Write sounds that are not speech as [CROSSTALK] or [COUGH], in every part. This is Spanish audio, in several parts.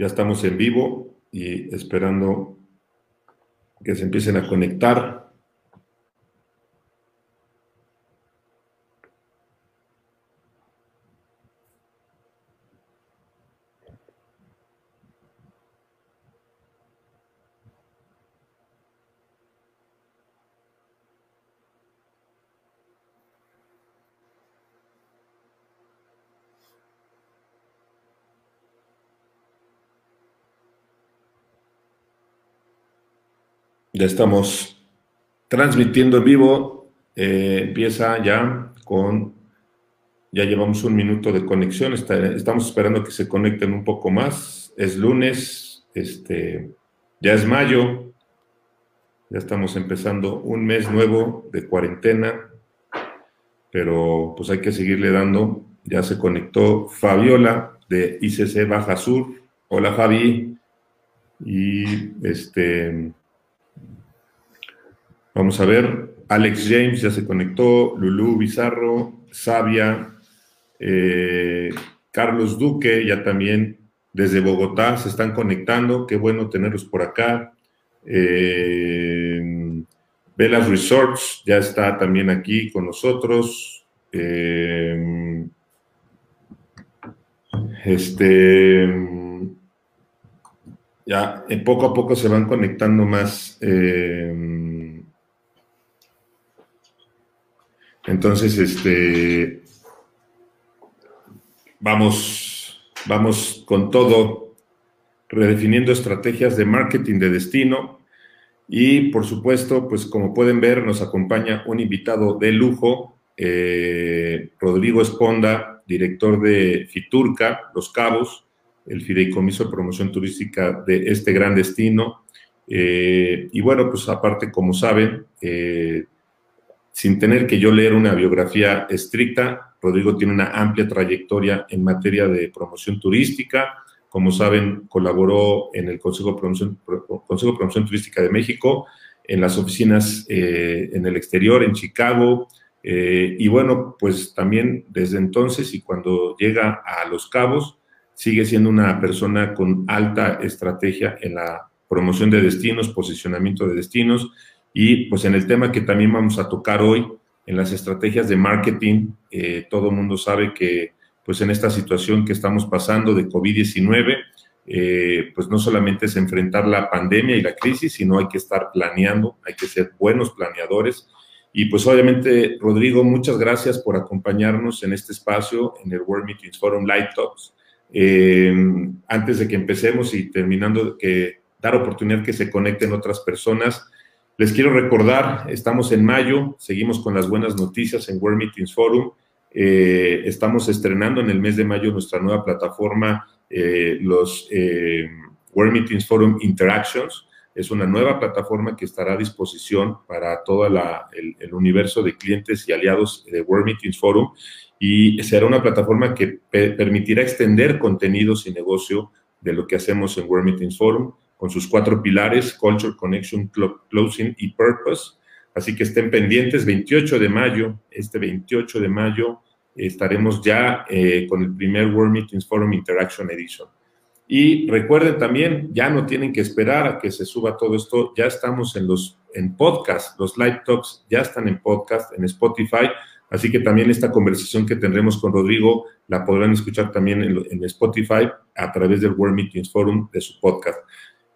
Ya estamos en vivo y esperando que se empiecen a conectar. Ya estamos transmitiendo en vivo. Eh, empieza ya con, ya llevamos un minuto de conexión. estamos esperando que se conecten un poco más. Es lunes, este, ya es mayo. Ya estamos empezando un mes nuevo de cuarentena, pero pues hay que seguirle dando. Ya se conectó Fabiola de ICC Baja Sur. Hola Fabi. Y este Vamos a ver, Alex James ya se conectó, Lulú Bizarro, Sabia, eh, Carlos Duque ya también desde Bogotá se están conectando, qué bueno tenerlos por acá. Eh, Velas Resorts ya está también aquí con nosotros. Eh, este, ya poco a poco se van conectando más. Entonces, este, vamos, vamos con todo, redefiniendo estrategias de marketing de destino. Y por supuesto, pues como pueden ver, nos acompaña un invitado de lujo, eh, Rodrigo Esponda, director de Fiturca, Los Cabos, el fideicomiso de promoción turística de este gran destino. Eh, y bueno, pues aparte, como saben, eh, sin tener que yo leer una biografía estricta, Rodrigo tiene una amplia trayectoria en materia de promoción turística. Como saben, colaboró en el Consejo de Promoción, Turística de México, en las oficinas eh, en el exterior, en Chicago. Eh, y bueno, pues también desde entonces y cuando llega a Los Cabos, sigue siendo una persona con alta estrategia en la promoción de destinos, posicionamiento de destinos y pues en el tema que también vamos a tocar hoy, en las estrategias de marketing, eh, todo el mundo sabe que pues en esta situación que estamos pasando de COVID-19, eh, pues no solamente es enfrentar la pandemia y la crisis, sino hay que estar planeando, hay que ser buenos planeadores. Y pues obviamente, Rodrigo, muchas gracias por acompañarnos en este espacio, en el World Meetings Forum Light Talks. Eh, antes de que empecemos y terminando, que dar oportunidad que se conecten otras personas, les quiero recordar, estamos en mayo, seguimos con las buenas noticias en World Meetings Forum. Eh, estamos estrenando en el mes de mayo nuestra nueva plataforma, eh, los eh, World Meetings Forum Interactions. Es una nueva plataforma que estará a disposición para todo el, universo de clientes y aliados de World Meetings Forum y será una plataforma que permitirá extender contenidos y negocio de lo que hacemos en World Meetings Forum con sus cuatro pilares, Culture, Connection, Closing y Purpose. Así que estén pendientes, 28 de mayo, este 28 de mayo estaremos ya eh, con el primer World Meetings Forum Interaction Edition. Y recuerden también, ya no tienen que esperar a que se suba todo esto, ya estamos en los en podcast, los live talks ya están en podcast, en Spotify, así que también esta conversación que tendremos con Rodrigo la podrán escuchar también en, en Spotify a través del World Meetings Forum de su podcast.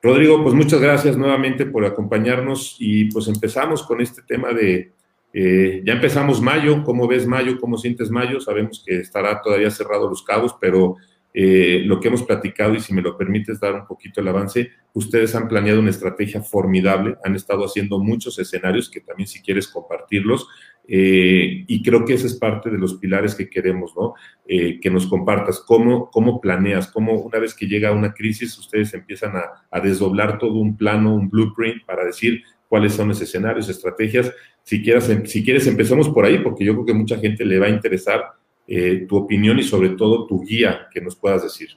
Rodrigo, pues muchas gracias nuevamente por acompañarnos y pues empezamos con este tema de, eh, ya empezamos mayo, ¿cómo ves mayo? ¿Cómo sientes mayo? Sabemos que estará todavía cerrado los cabos, pero eh, lo que hemos platicado y si me lo permites dar un poquito el avance, ustedes han planeado una estrategia formidable, han estado haciendo muchos escenarios que también si quieres compartirlos eh, y creo que ese es parte de los pilares que queremos, ¿no? Eh, que nos compartas cómo, cómo planeas, cómo una vez que llega una crisis ustedes empiezan a, desdoblar todo un plano, un blueprint para decir cuáles son los escenarios, estrategias. Si quieres, si quieres empezamos por ahí porque yo creo que mucha gente le va a interesar eh, tu opinión y sobre todo tu guía que nos puedas decir.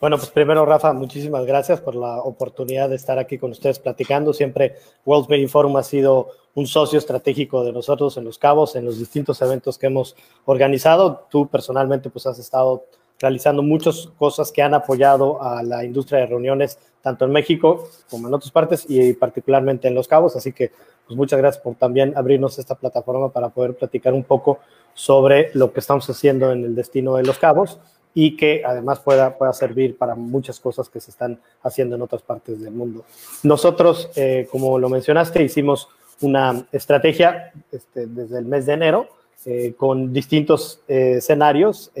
Bueno, pues primero, Rafa, muchísimas gracias por la oportunidad de estar aquí con ustedes platicando. Siempre World Meeting Forum ha sido un socio estratégico de nosotros en Los Cabos, en los distintos eventos que hemos organizado. Tú personalmente pues has estado realizando muchas cosas que han apoyado a la industria de reuniones, tanto en México como en otras partes y particularmente en Los Cabos. Así que pues muchas gracias por también abrirnos esta plataforma para poder platicar un poco sobre lo que estamos haciendo en el destino de Los Cabos y que además pueda, pueda servir para muchas cosas que se están haciendo en otras partes del mundo. Nosotros, eh, como lo mencionaste, hicimos una estrategia este, desde el mes de enero eh, con distintos eh, escenarios.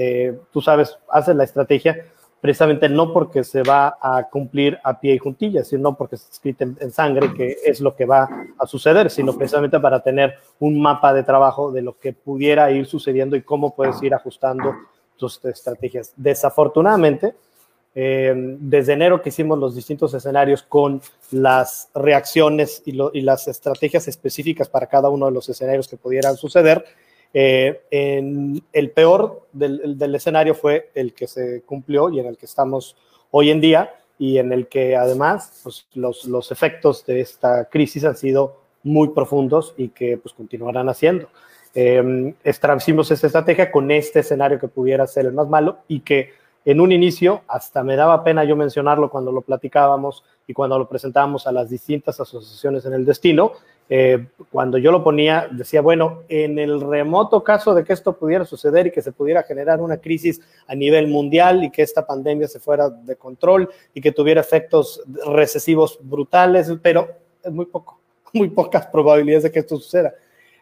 tú sabes, haces la estrategia precisamente no porque se va a cumplir a pie y juntillas, sino porque está escrito en, sangre que es lo que va a suceder, sino precisamente para tener un mapa de trabajo de lo que pudiera ir sucediendo y cómo puedes ir ajustando tus estrategias. Desafortunadamente, eh, desde enero que hicimos los distintos escenarios con las reacciones y, las estrategias específicas para cada uno de los escenarios que pudieran suceder, eh, el peor del, del, escenario fue el que se cumplió y en el que estamos hoy en día y en el que además pues, los, los efectos de esta crisis han sido muy profundos y que pues continuarán haciendo. Eh, establecimos esta estrategia con este escenario que pudiera ser el más malo y que en un inicio hasta me daba pena yo mencionarlo cuando lo platicábamos y cuando lo presentábamos a las distintas asociaciones en el destino, eh, cuando yo lo ponía, decía, bueno, en el remoto caso de que esto pudiera suceder y que se pudiera generar una crisis a nivel mundial y que esta pandemia se fuera de control y que tuviera efectos recesivos brutales, pero es muy poco, [LAUGHS] muy pocas probabilidades de que esto suceda.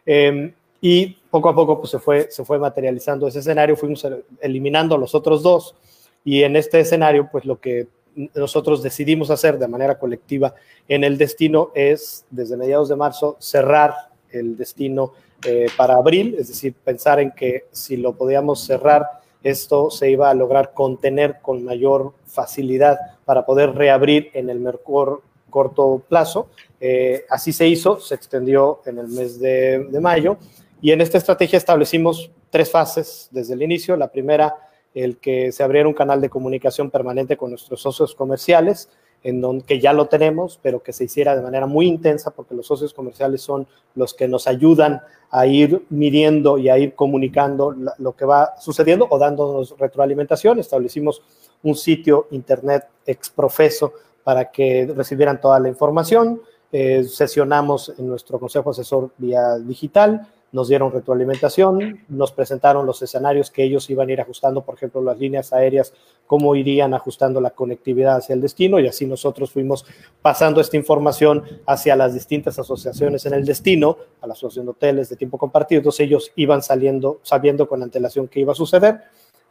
Eh, y poco a poco pues, se, fue, se fue materializando ese escenario, fuimos eliminando los otros dos. Y en este escenario pues lo que nosotros decidimos hacer de manera colectiva en el destino es, desde mediados de marzo, cerrar el destino eh, para abril, es decir, pensar en que si lo podíamos cerrar, esto se iba a lograr contener con mayor facilidad para poder reabrir en el mejor corto plazo. Eh, así se hizo, se extendió en el mes de, de mayo y en esta estrategia establecimos tres fases desde el inicio. La primera el que se abriera un canal de comunicación permanente con nuestros socios comerciales, en donde que ya lo tenemos, pero que se hiciera de manera muy intensa, porque los socios comerciales son los que nos ayudan a ir midiendo y a ir comunicando lo que va sucediendo o dándonos retroalimentación. Establecimos un sitio internet exprofeso para que recibieran toda la información. Eh, sesionamos en nuestro consejo asesor vía digital nos dieron retroalimentación, nos presentaron los escenarios que ellos iban a ir ajustando, por ejemplo, las líneas aéreas, cómo irían ajustando la conectividad hacia el destino y así nosotros fuimos pasando esta información hacia las distintas asociaciones en el destino, a la asociación de hoteles de tiempo compartido, entonces ellos iban saliendo, sabiendo con antelación qué iba a suceder.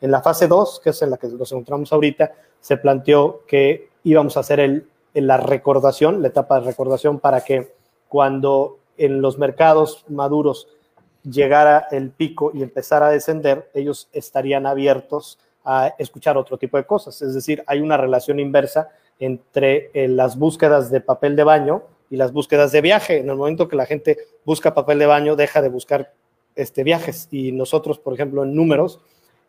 En la fase 2, que es en la que nos encontramos ahorita, se planteó que íbamos a hacer el, la recordación, la etapa de recordación para que cuando en los mercados maduros llegara el pico y empezara a descender, ellos estarían abiertos a escuchar otro tipo de cosas. Es decir, hay una relación inversa entre eh, las búsquedas de papel de baño y las búsquedas de viaje. En el momento que la gente busca papel de baño, deja de buscar este, viajes. Y nosotros, por ejemplo, en números,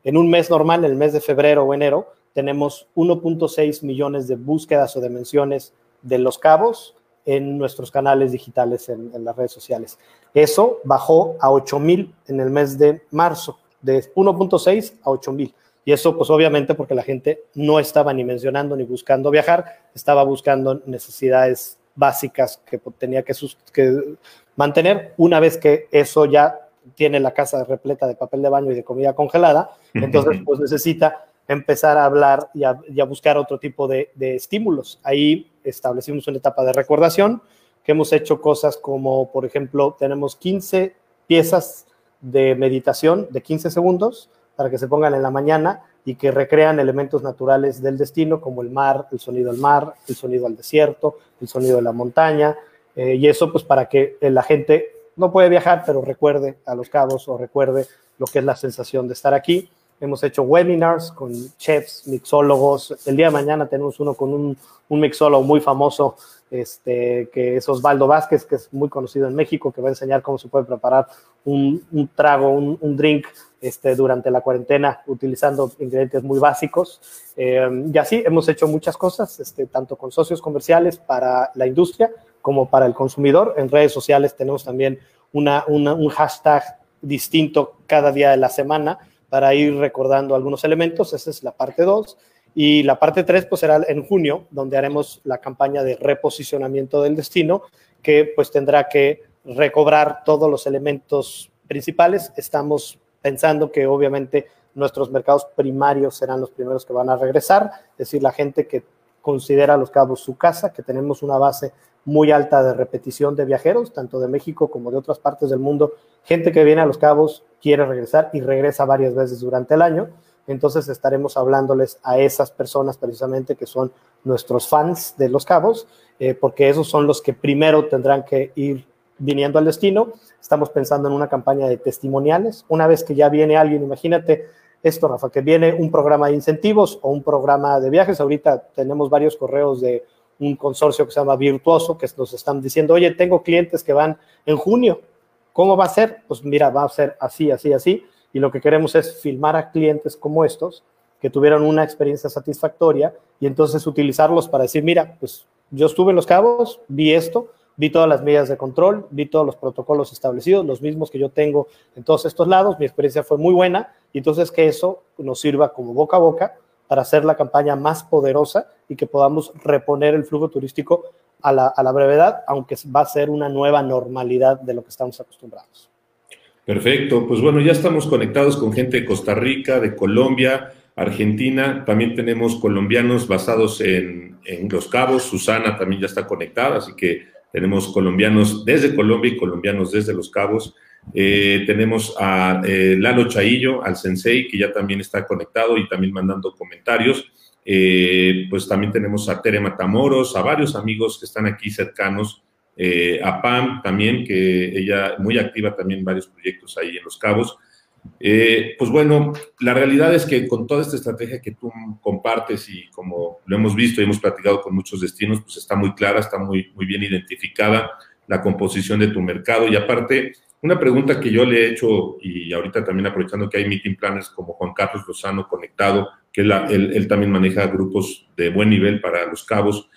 en un mes normal, el mes de febrero o enero, tenemos 1.6 millones de búsquedas o de menciones de los cabos en nuestros canales digitales en, las redes sociales. Eso bajó a 8 mil en el mes de marzo, de 1.6 a 8 mil. Y eso, pues obviamente, porque la gente no estaba ni mencionando ni buscando viajar, estaba buscando necesidades básicas que tenía que, que mantener. Una vez que eso ya tiene la casa repleta de papel de baño y de comida congelada, [LAUGHS] entonces pues necesita empezar a hablar y a, buscar otro tipo de, estímulos. Ahí establecimos una etapa de recordación, que hemos hecho cosas como, por ejemplo, tenemos 15 piezas de meditación de 15 segundos para que se pongan en la mañana y que recrean elementos naturales del destino, como el mar, el sonido del mar, el sonido del desierto, el sonido de la montaña, eh, y eso pues para que la gente no puede viajar, pero recuerde a los cabos o recuerde lo que es la sensación de estar aquí. Hemos hecho webinars con chefs, mixólogos. El día de mañana tenemos uno con un, un mixólogo muy famoso, este, que es Osvaldo Vázquez, que es muy conocido en México, que va a enseñar cómo se puede preparar un, un trago, un, un, drink este, durante la cuarentena utilizando ingredientes muy básicos. Eh, y así hemos hecho muchas cosas, este, tanto con socios comerciales para la industria como para el consumidor. En redes sociales tenemos también una, una, un hashtag distinto cada día de la semana para ir recordando algunos elementos. Esa es la parte 2. Y la parte 3 pues será en junio, donde haremos la campaña de reposicionamiento del destino, que pues tendrá que recobrar todos los elementos principales. Estamos pensando que obviamente nuestros mercados primarios serán los primeros que van a regresar, es decir, la gente que considera Los Cabos su casa, que tenemos una base muy alta de repetición de viajeros, tanto de México como de otras partes del mundo. Gente que viene a Los Cabos quiere regresar y regresa varias veces durante el año. Entonces estaremos hablándoles a esas personas precisamente que son nuestros fans de Los Cabos, eh, porque esos son los que primero tendrán que ir viniendo al destino. Estamos pensando en una campaña de testimoniales. Una vez que ya viene alguien, imagínate esto, Rafa, que viene un programa de incentivos o un programa de viajes. Ahorita tenemos varios correos de un consorcio que se llama Virtuoso, que nos están diciendo, oye, tengo clientes que van en junio, ¿cómo va a ser? Pues mira, va a ser así, así, así. Y lo que queremos es filmar a clientes como estos, que tuvieron una experiencia satisfactoria, y entonces utilizarlos para decir, mira, pues yo estuve en Los Cabos, vi esto, vi todas las medidas de control, vi todos los protocolos establecidos, los mismos que yo tengo en todos estos lados, mi experiencia fue muy buena y entonces que eso nos sirva como boca a boca para hacer la campaña más poderosa y que podamos reponer el flujo turístico a la, a la brevedad, aunque va a ser una nueva normalidad de lo que estamos acostumbrados. Perfecto, pues bueno, ya estamos conectados con gente de Costa Rica, de Colombia, Argentina, también tenemos colombianos basados en, en Los Cabos, Susana también ya está conectada, así que tenemos colombianos desde Colombia y colombianos desde Los Cabos. Eh, tenemos a eh, Lalo Chaillo, al Sensei, que ya también está conectado y también mandando comentarios. Eh, pues también tenemos a Tere Matamoros, a varios amigos que están aquí cercanos, a Pam también, que ella muy activa también en varios proyectos ahí en Los Cabos. Pues bueno, la realidad es que con toda esta estrategia que tú compartes y como lo hemos visto y hemos platicado con muchos destinos, pues está muy clara, está muy, muy bien identificada la composición de tu mercado. Y aparte, una pregunta que yo le he hecho y ahorita también aprovechando que hay meeting planners como Juan Carlos Lozano conectado, que él también maneja grupos de buen nivel para los cabos.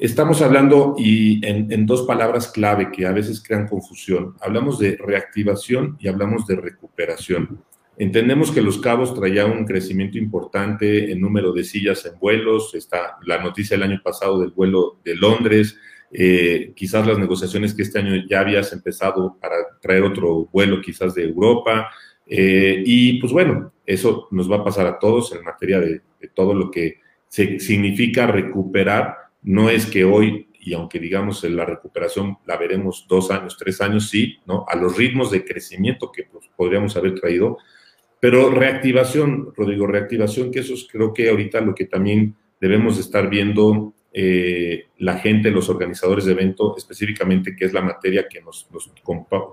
Estamos hablando y en, dos palabras clave que a veces crean confusión. Hablamos de reactivación y hablamos de recuperación. Entendemos que Los Cabos traía un crecimiento importante en número de sillas en vuelos. Está la noticia del año pasado del vuelo de Londres. Eh, quizás las negociaciones que este año ya habías empezado para traer otro vuelo quizás de Europa. Eh, y pues bueno, eso nos va a pasar a todos en materia de, todo lo que significa recuperar no es que hoy, y aunque digamos la recuperación la veremos dos años, tres años, sí, ¿no? A los ritmos de crecimiento que pues, podríamos haber traído, pero reactivación, Rodrigo, reactivación, que eso es creo que ahorita lo que también debemos estar viendo eh, la gente, los organizadores de evento, específicamente, que es la materia que nos,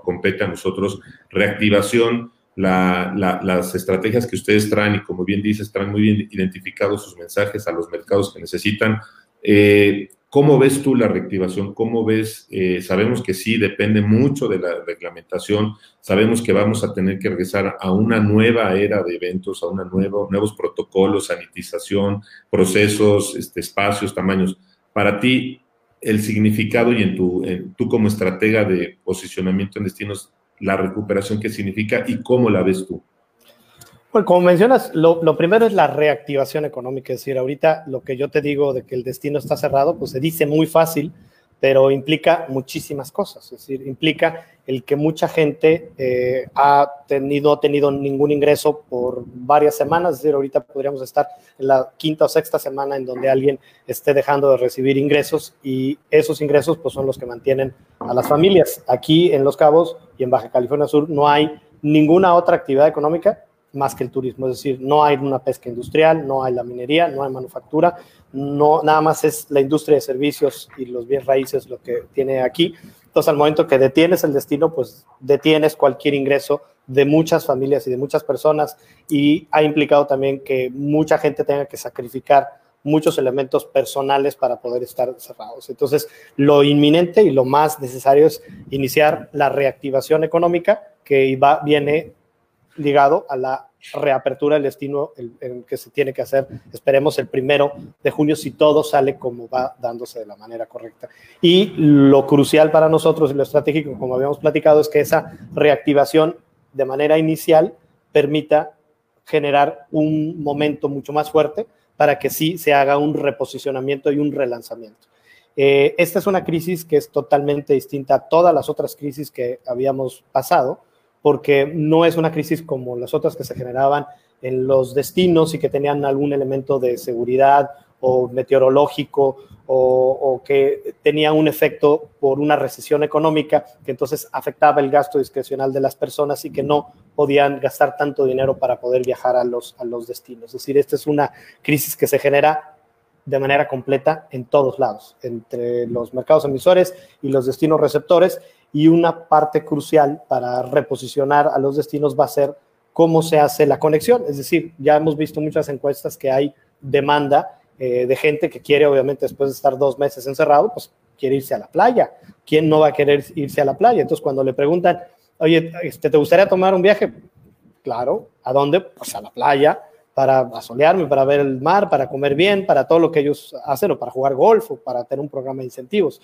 compete a nosotros, reactivación, las estrategias que ustedes traen y como bien dices, traen muy bien identificados sus mensajes a los mercados que necesitan, eh, ¿Cómo ves tú la reactivación? ¿Cómo ves? Eh, sabemos que sí, depende mucho de la reglamentación. Sabemos que vamos a tener que regresar a una nueva era de eventos, a una nuevos protocolos, sanitización, procesos, este, espacios, tamaños. Para ti, el significado y en tu, tú como estratega de posicionamiento en destinos, la recuperación, ¿qué significa y cómo la ves tú? Bueno, como mencionas, lo, primero es la reactivación económica, es decir, ahorita lo que yo te digo de que el destino está cerrado, pues se dice muy fácil, pero implica muchísimas cosas, es decir, implica el que mucha gente eh, ha tenido, ha tenido ningún ingreso por varias semanas, es decir, ahorita podríamos estar en la quinta o sexta semana en donde alguien esté dejando de recibir ingresos y esos ingresos pues son los que mantienen a las familias. Aquí en Los Cabos y en Baja California Sur no hay ninguna otra actividad económica más que el turismo, es decir, no hay una pesca industrial, no hay la minería, no hay manufactura, no, nada más es la industria de servicios y los bienes raíces lo que tiene aquí. Entonces, al momento que detienes el destino, pues detienes cualquier ingreso de muchas familias y de muchas personas y ha implicado también que mucha gente tenga que sacrificar muchos elementos personales para poder estar cerrados. Entonces, lo inminente y lo más necesario es iniciar la reactivación económica que va, viene ligado a la reapertura del destino el, que se tiene que hacer, esperemos el primero de junio, si todo sale como va dándose de la manera correcta. Y lo crucial para nosotros y lo estratégico, como habíamos platicado, es que esa reactivación de manera inicial permita generar un momento mucho más fuerte para que sí se haga un reposicionamiento y un relanzamiento. Eh, esta es una crisis que es totalmente distinta a todas las otras crisis que habíamos pasado, porque no es una crisis como las otras que se generaban en los destinos y que tenían algún elemento de seguridad o meteorológico o, que tenía un efecto por una recesión económica que entonces afectaba el gasto discrecional de las personas y que no podían gastar tanto dinero para poder viajar a los, a los destinos. Es decir, esta es una crisis que se genera de manera completa en todos lados, entre los mercados emisores y los destinos receptores, y una parte crucial para reposicionar a los destinos va a ser cómo se hace la conexión. Es decir, ya hemos visto muchas encuestas que hay demanda eh, de gente que quiere, obviamente, después de estar dos meses encerrado, pues quiere irse a la playa. ¿Quién no va a querer irse a la playa? Entonces, cuando le preguntan, oye, este, ¿te gustaría tomar un viaje? Claro, ¿a dónde? Pues a la playa, para asolearme, para ver el mar, para comer bien, para todo lo que ellos hacen, o para jugar golf, o para tener un programa de incentivos.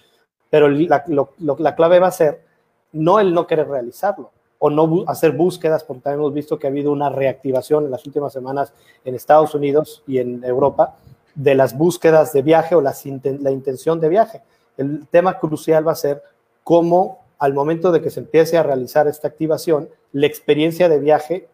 Pero la, la clave va a ser no el no querer realizarlo, o no hacer búsquedas, porque también hemos visto que ha habido una reactivación en las últimas semanas en Estados Unidos y en Europa de las búsquedas de viaje o la intención de viaje. El tema crucial va a ser cómo al momento de que se empiece a realizar esta activación, la experiencia de viaje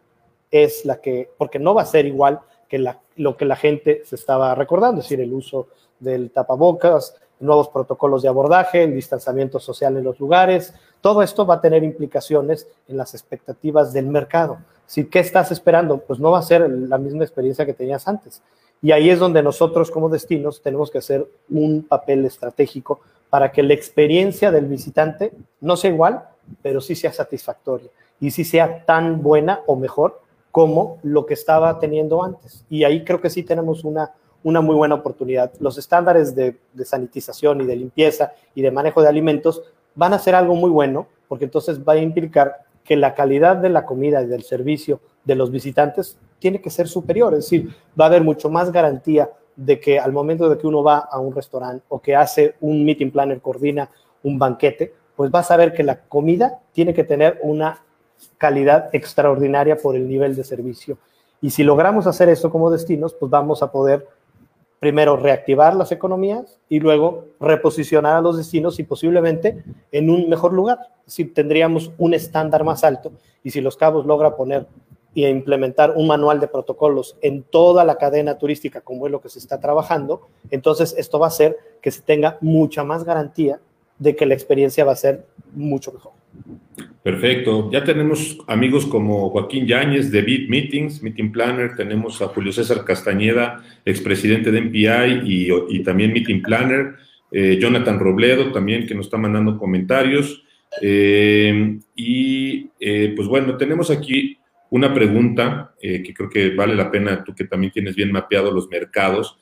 es la que, porque no va a ser igual que lo que la gente se estaba recordando, es decir, el uso del tapabocas, nuevos protocolos de abordaje, el distanciamiento social en los lugares, todo esto va a tener implicaciones en las expectativas del mercado. Si, ¿Qué estás esperando? Pues no va a ser la misma experiencia que tenías antes. Y ahí es donde nosotros como destinos tenemos que hacer un papel estratégico para que la experiencia del visitante no sea igual, pero sí sea satisfactoria y sí sea tan buena o mejor como lo que estaba teniendo antes. Y ahí creo que sí tenemos una, una muy buena oportunidad. Los estándares de, de sanitización y de limpieza y de manejo de alimentos van a ser algo muy bueno, porque entonces va a implicar que la calidad de la comida y del servicio de los visitantes tiene que ser superior, es decir, va a haber mucho más garantía de que al momento de que uno va a un restaurante o que hace un meeting planner, coordina un banquete, pues va a saber que la comida tiene que tener una calidad extraordinaria por el nivel de servicio. Y si logramos hacer eso como destinos, pues vamos a poder primero reactivar las economías y luego reposicionar a los destinos y posiblemente en un mejor lugar. Si tendríamos un estándar más alto y si Los Cabos logra poner y implementar un manual de protocolos en toda la cadena turística, como es lo que se está trabajando, entonces esto va a hacer que se tenga mucha más garantía de que la experiencia va a ser mucho mejor. Perfecto. Ya tenemos amigos como Joaquín Yáñez de Beat Meetings, Meeting Planner, tenemos a Julio César Castañeda, expresidente de MPI y, también Meeting Planner, eh, Jonathan Robledo también que nos está mandando comentarios. Eh, y eh, pues bueno, tenemos aquí una pregunta eh, que creo que vale la pena, tú que también tienes bien mapeado los mercados.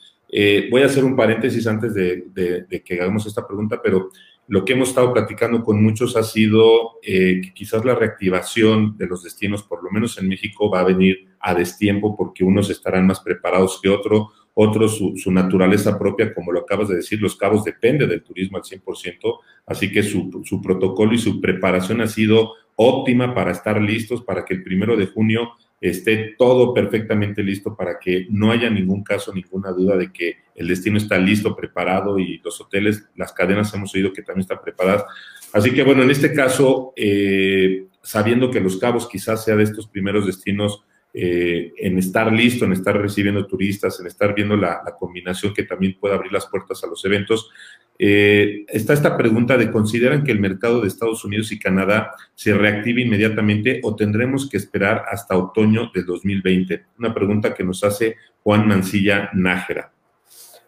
Voy a hacer un paréntesis antes de, que hagamos esta pregunta, pero lo que hemos estado platicando con muchos ha sido eh, que quizás la reactivación de los destinos, por lo menos en México, va a venir a destiempo porque unos estarán más preparados que otros, otros su, naturaleza propia, como lo acabas de decir, Los Cabos depende del turismo al 100%, así que su protocolo y su preparación ha sido óptima para estar listos para que el primero de junio esté todo perfectamente listo para que no haya ningún caso, ninguna duda de que el destino está listo, preparado y los hoteles, las cadenas hemos oído que también están preparadas. Así que bueno, en este caso, eh, sabiendo que Los Cabos quizás sea de estos primeros destinos eh, en estar listo, en estar recibiendo turistas, en estar viendo la, la, combinación que también puede abrir las puertas a los eventos, eh, está esta pregunta de, ¿consideran que el mercado de Estados Unidos y Canadá se reactive inmediatamente o tendremos que esperar hasta otoño del 2020? Una pregunta que nos hace Juan Mancilla Nájera.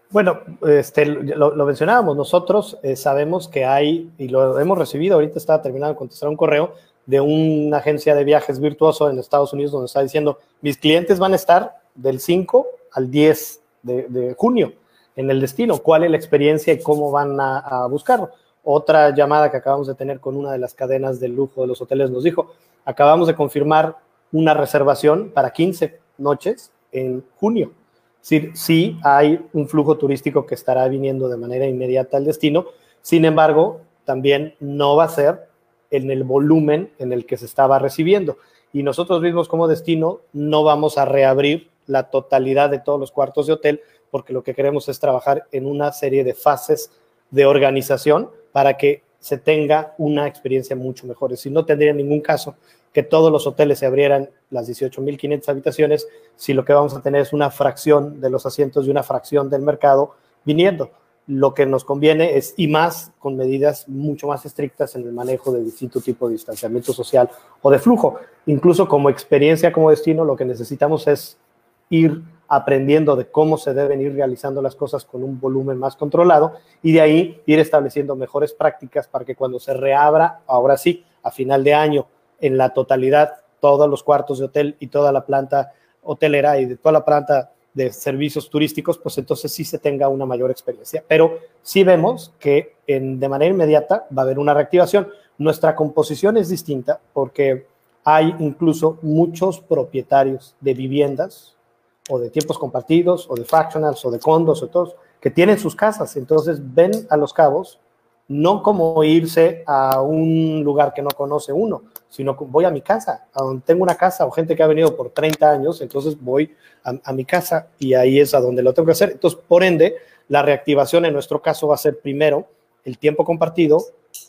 Bueno, este, lo, mencionábamos, nosotros eh, sabemos que hay, y lo hemos recibido, ahorita estaba terminando de contestar un correo de una agencia de viajes virtuoso en Estados Unidos donde está diciendo, mis clientes van a estar del 5 al 10 de junio en el destino, cuál es la experiencia y cómo van a, buscarlo. Otra llamada que acabamos de tener con una de las cadenas de lujo de los hoteles nos dijo, acabamos de confirmar una reservación para 15 noches en junio. Sí, sí hay un flujo turístico que estará viniendo de manera inmediata al destino, sin embargo, también no va a ser en el volumen en el que se estaba recibiendo. y nosotros mismos como destino no vamos a reabrir la totalidad de todos los cuartos de hotel porque lo que queremos es trabajar en una serie de fases de organización para que se tenga una experiencia mucho mejor. Si no tendría ningún caso que todos los hoteles se abrieran las 18.500 habitaciones si lo que vamos a tener es una fracción de los asientos y una fracción del mercado viniendo. Lo que nos conviene es, y más con medidas mucho más estrictas en el manejo de distinto tipo de distanciamiento social o de flujo. Incluso como experiencia, como destino, lo que necesitamos es ir aprendiendo de cómo se deben ir realizando las cosas con un volumen más controlado y de ahí ir estableciendo mejores prácticas para que cuando se reabra, ahora sí, a final de año, en la totalidad, todos los cuartos de hotel y toda la planta hotelera y de toda la planta de servicios turísticos, pues entonces sí se tenga una mayor experiencia. Pero sí vemos que de manera inmediata va a haber una reactivación. Nuestra composición es distinta porque hay incluso muchos propietarios de viviendas o de tiempos compartidos, o de fractionals, o de condos, o todos, que tienen sus casas. Entonces ven a los cabos no como irse a un lugar que no conoce uno, sino voy a mi casa, a donde tengo una casa o gente que ha venido por 30 años, entonces voy a, a, mi casa y ahí es a donde lo tengo que hacer. Entonces, por ende, la reactivación en nuestro caso va a ser primero el tiempo compartido,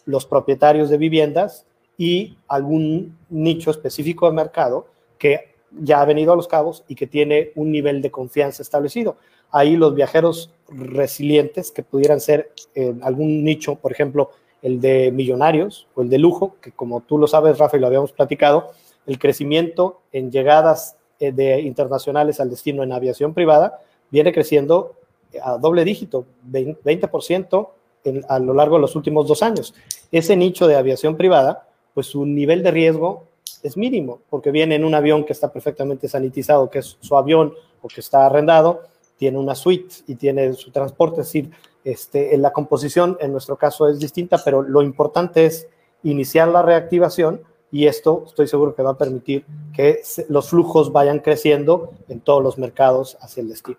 los propietarios de viviendas y algún nicho específico de mercado que ya ha venido a Los Cabos y que tiene un nivel de confianza establecido. Ahí los viajeros resilientes que pudieran ser en algún nicho, por ejemplo, el de millonarios o el de lujo, que como tú lo sabes, Rafa, y lo habíamos platicado, el crecimiento en llegadas eh, de internacionales al destino en aviación privada viene creciendo a doble dígito, 20% en, a lo largo de los últimos dos años. Ese nicho de aviación privada, pues su nivel de riesgo es mínimo, porque viene en un avión que está perfectamente sanitizado, que es su avión o que está arrendado, tiene una suite y tiene su transporte, es decir, este, en la composición en nuestro caso es distinta, pero lo importante es iniciar la reactivación y esto estoy seguro que va a permitir que los flujos vayan creciendo en todos los mercados hacia el destino.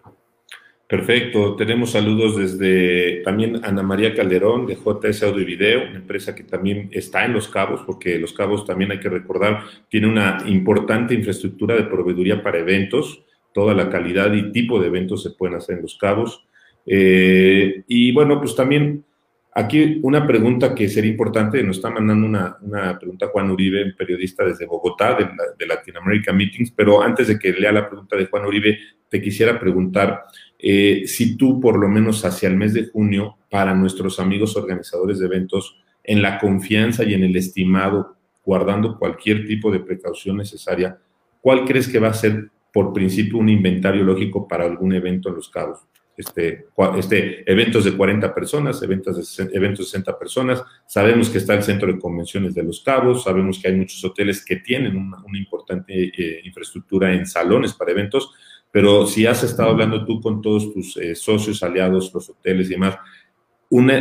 Perfecto. Tenemos saludos desde también Ana María Calderón de JS Audio y Video, una empresa que también está en Los Cabos, porque Los Cabos también hay que recordar, tiene una importante infraestructura de proveeduría para eventos. Toda la calidad y tipo de eventos se pueden hacer en Los Cabos. Eh, y bueno, pues también aquí una pregunta que sería importante, nos está mandando una, una pregunta Juan Uribe, periodista desde Bogotá, de, de Latin America Meetings, pero antes de que lea la pregunta de Juan Uribe, te quisiera preguntar eh, si tú por lo menos hacia el mes de junio, para nuestros amigos organizadores de eventos, en la confianza y en el estimado, guardando cualquier tipo de precaución necesaria, ¿cuál crees que va a ser por principio un inventario lógico para algún evento en Los Cabos? Este, este, eventos de 40 personas, eventos de, eventos de 60 personas. Sabemos que está el centro de convenciones de Los Cabos, sabemos que hay muchos hoteles que tienen una, importante eh, infraestructura en salones para eventos, pero si has estado hablando tú con todos tus eh, socios, aliados, los hoteles y demás,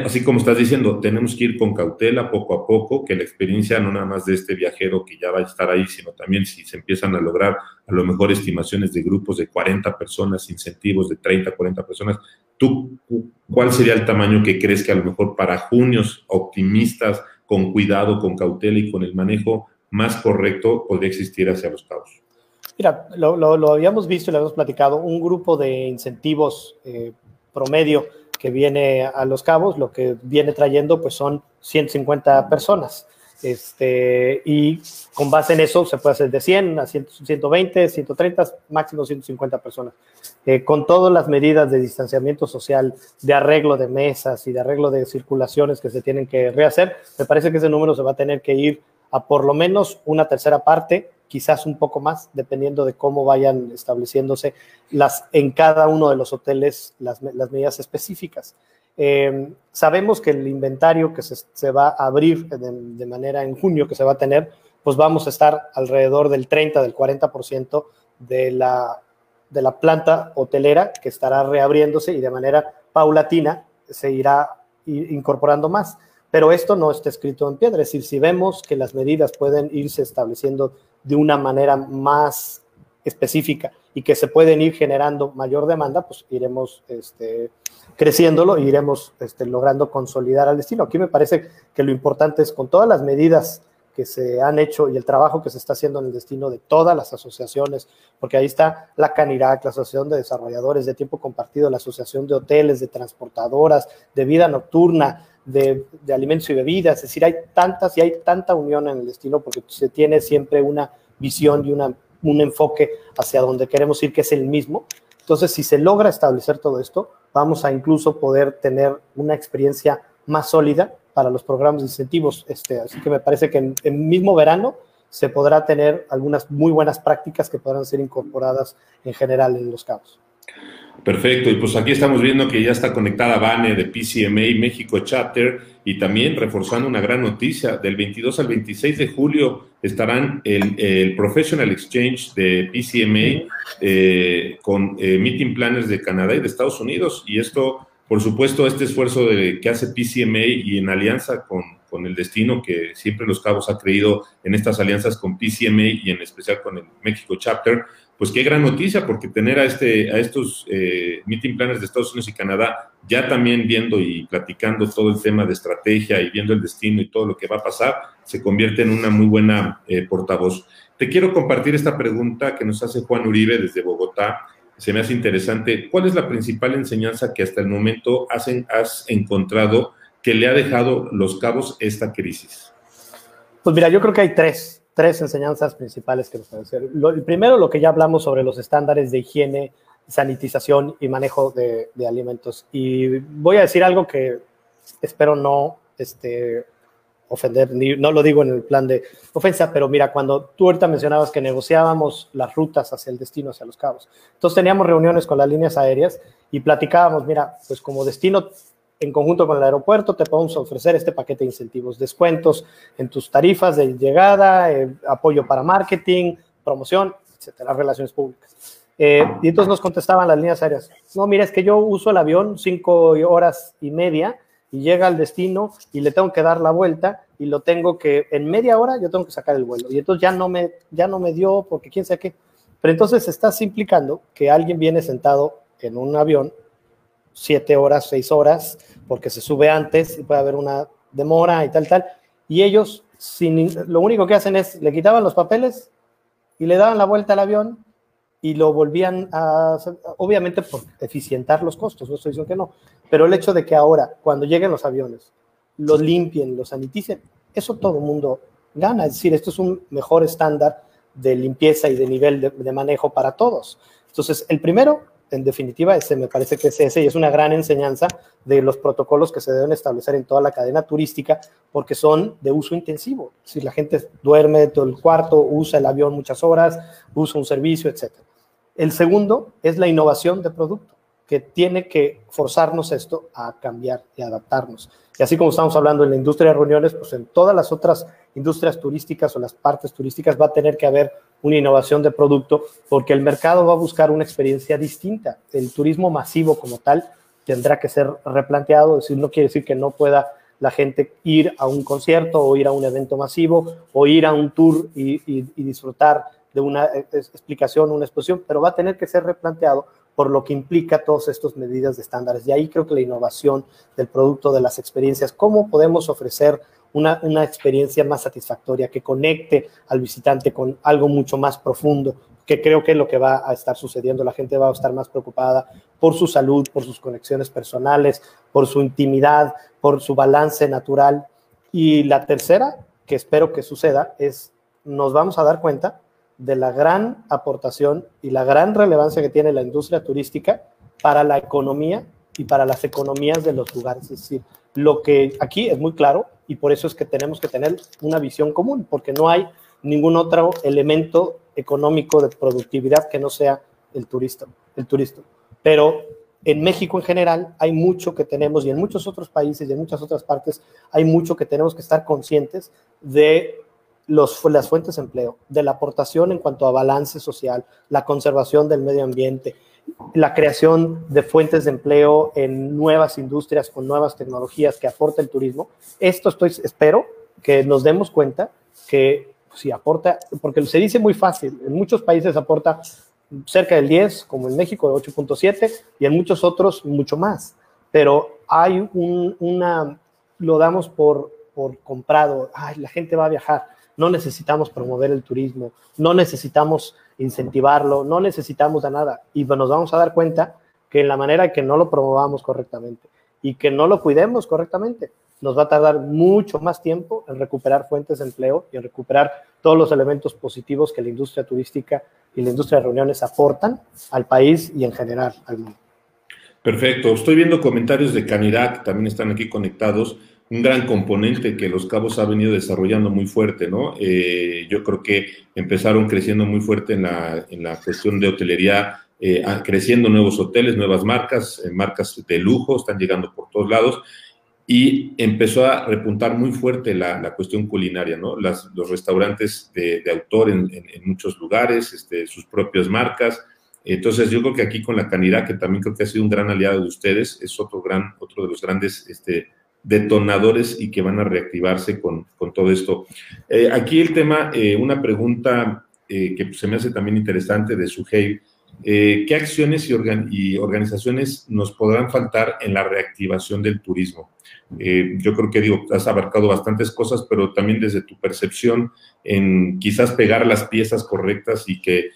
así como estás diciendo, tenemos que ir con cautela poco a poco, que la experiencia no nada más de este viajero que ya va a estar ahí, sino también si se empiezan a lograr a lo mejor estimaciones de grupos de 40 personas, incentivos de 30, 40 personas, ¿tú cuál sería el tamaño que crees que a lo mejor para junios optimistas, con cuidado, con cautela y con el manejo más correcto podría existir hacia los cabos? Mira, lo, lo, lo, habíamos visto y lo habíamos platicado, un grupo de incentivos eh, promedio que viene a Los Cabos, lo que viene trayendo pues son 150 personas. Este, y con base en eso se puede hacer de 100 a 100, 120, 130, máximo 150 personas. Eh, con todas las medidas de distanciamiento social, de arreglo de mesas y de arreglo de circulaciones que se tienen que rehacer, me parece que ese número se va a tener que ir a por lo menos una tercera parte quizás un poco más, dependiendo de cómo vayan estableciéndose las, en cada uno de los hoteles las, las medidas específicas. Eh, sabemos que el inventario que se, se va a abrir de, de, manera en junio, que se va a tener, pues vamos a estar alrededor del 30, del 40% de la, de la planta hotelera que estará reabriéndose y de manera paulatina se irá incorporando más. Pero esto no está escrito en piedra, es decir, si vemos que las medidas pueden irse estableciendo de una manera más específica y que se pueden ir generando mayor demanda, pues iremos este, creciéndolo y iremos este, logrando consolidar al destino. Aquí me parece que lo importante es con todas las medidas que se han hecho y el trabajo que se está haciendo en el destino de todas las asociaciones, porque ahí está la Canirac, la Asociación de Desarrolladores de Tiempo Compartido, la Asociación de Hoteles, de Transportadoras, de Vida Nocturna, de, alimentos y bebidas, es decir, hay tantas y hay tanta unión en el destino porque se tiene siempre una visión y una, un enfoque hacia donde queremos ir, que es el mismo. Entonces, si se logra establecer todo esto, vamos a incluso poder tener una experiencia más sólida para los programas de incentivos. Este, así que me parece que en el mismo verano se podrá tener algunas muy buenas prácticas que podrán ser incorporadas en general en los cabos. Perfecto, y pues aquí estamos viendo que ya está conectada Vane de PCMA México Chapter y también reforzando una gran noticia, del 22 al 26 de julio estarán el, Professional Exchange de PCMA eh, con eh, meeting planners de Canadá y de Estados Unidos y esto por supuesto, este esfuerzo de, que hace PCMA y en alianza con, con, el destino, que siempre Los Cabos ha creído en estas alianzas con PCMA y en especial con el México Chapter, pues qué gran noticia, porque tener a, este, a estos eh, meeting planners de Estados Unidos y Canadá ya también viendo y platicando todo el tema de estrategia y viendo el destino y todo lo que va a pasar, se convierte en una muy buena eh, portavoz. Te quiero compartir esta pregunta que nos hace Juan Uribe desde Bogotá se me hace interesante. ¿Cuál es la principal enseñanza que hasta el momento has, encontrado que le ha dejado los cabos esta crisis? Pues mira, yo creo que hay tres, tres enseñanzas principales que nos pueden ser. el primero, lo que ya hablamos sobre los estándares de higiene, sanitización y manejo de, de alimentos. Y voy a decir algo que espero no este, ofender, no lo digo en el plan de ofensa, pero mira, cuando tú ahorita mencionabas que negociábamos las rutas hacia el destino, hacia los cabos, entonces teníamos reuniones con las líneas aéreas y platicábamos, mira, pues como destino en conjunto con el aeropuerto te podemos ofrecer este paquete de incentivos, descuentos en tus tarifas de llegada, eh, apoyo para marketing, promoción, etcétera, relaciones públicas. Eh, y entonces nos contestaban las líneas aéreas, no, mira, es que yo uso el avión cinco horas y media y llega al destino y le tengo que dar la vuelta y lo tengo que, en media hora yo tengo que sacar el vuelo. Y entonces ya no me, ya no me dio porque quién sabe qué. Pero entonces estás implicando que alguien viene sentado en un avión siete horas, seis horas, porque se sube antes y puede haber una demora y tal, tal. Y ellos, sin, lo único que hacen es, le quitaban los papeles y le daban la vuelta al avión y lo volvían a, obviamente por eficientar los costos, no estoy diciendo que no, pero el hecho de que ahora, cuando lleguen los aviones, los limpien, los saniticen, eso todo el mundo gana, es decir, esto es un mejor estándar de limpieza y de nivel de, manejo para todos. Entonces, el primero, en definitiva, ese me parece que es ese y es una gran enseñanza de los protocolos que se deben establecer en toda la cadena turística porque son de uso intensivo. Si la gente duerme todo el cuarto, usa el avión muchas horas, usa un servicio, etcétera. El segundo es la innovación de producto, que tiene que forzarnos esto a cambiar y adaptarnos. Y así como estamos hablando en la industria de reuniones, pues en todas las otras industrias turísticas o las partes turísticas va a tener que haber una innovación de producto porque el mercado va a buscar una experiencia distinta. El turismo masivo como tal tendrá que ser replanteado, es decir, no quiere decir que no pueda la gente ir a un concierto o ir a un evento masivo o ir a un tour y, y disfrutar de una eh, explicación, una exposición, pero va a tener que ser replanteado por lo que implica todas estas medidas de estándares. Y ahí creo que la innovación del producto, de las experiencias, cómo podemos ofrecer una, una experiencia más satisfactoria, que conecte al visitante con algo mucho más profundo, que creo que es lo que va a estar sucediendo. La gente va a estar más preocupada por su salud, por sus conexiones personales, por su intimidad, por su balance natural. Y la tercera, que espero que suceda, es nos vamos a dar cuenta de la gran aportación y la gran relevancia que tiene la industria turística para la economía y para las economías de los lugares. Es decir, lo que aquí es muy claro y por eso es que tenemos que tener una visión común, porque no hay ningún otro elemento económico de productividad que no sea el turista, el turista. Pero en México en general hay mucho que tenemos y en muchos otros países y en muchas otras partes hay mucho que tenemos que estar conscientes de las fuentes de empleo, de la aportación en cuanto a balance social, la conservación del medio ambiente, la creación de fuentes de empleo en nuevas industrias con nuevas tecnologías que aporta el turismo. Esto estoy, espero que nos demos cuenta que si aporta, porque se dice muy fácil, en muchos países aporta cerca del 10, como en México, de 8.7, y en muchos otros mucho más. Pero hay un, una, lo damos por, por comprado, ay, la gente va a viajar no necesitamos promover el turismo, no necesitamos incentivarlo, no necesitamos de nada. Y nos vamos a dar cuenta que en la manera que no lo promovamos correctamente y que no lo cuidemos correctamente, nos va a tardar mucho más tiempo en recuperar fuentes de empleo y en recuperar todos los elementos positivos que la industria turística y la industria de reuniones aportan al país y en general al mundo. Perfecto. Estoy viendo comentarios de Canirac, también están aquí conectados. Un gran componente que Los Cabos ha venido desarrollando muy fuerte, ¿no? Eh, yo creo que empezaron creciendo muy fuerte en la, en la cuestión de hotelería, eh, creciendo nuevos hoteles, nuevas marcas, eh, marcas de lujo, están llegando por todos lados y empezó a repuntar muy fuerte la, la cuestión culinaria, ¿no? Los restaurantes de, de autor en, en, muchos lugares, este, sus propias marcas, entonces, yo creo que aquí con la Canidad, que también creo que ha sido un gran aliado de ustedes, es otro, gran, otro de los grandes este, detonadores y que van a reactivarse con, con todo esto. Eh, aquí el tema, eh, una pregunta eh, que se me hace también interesante de Suhey. ¿Qué acciones y, y, organizaciones nos podrán faltar en la reactivación del turismo? yo creo que digo, has abarcado bastantes cosas, pero también desde tu percepción en quizás pegar las piezas correctas y que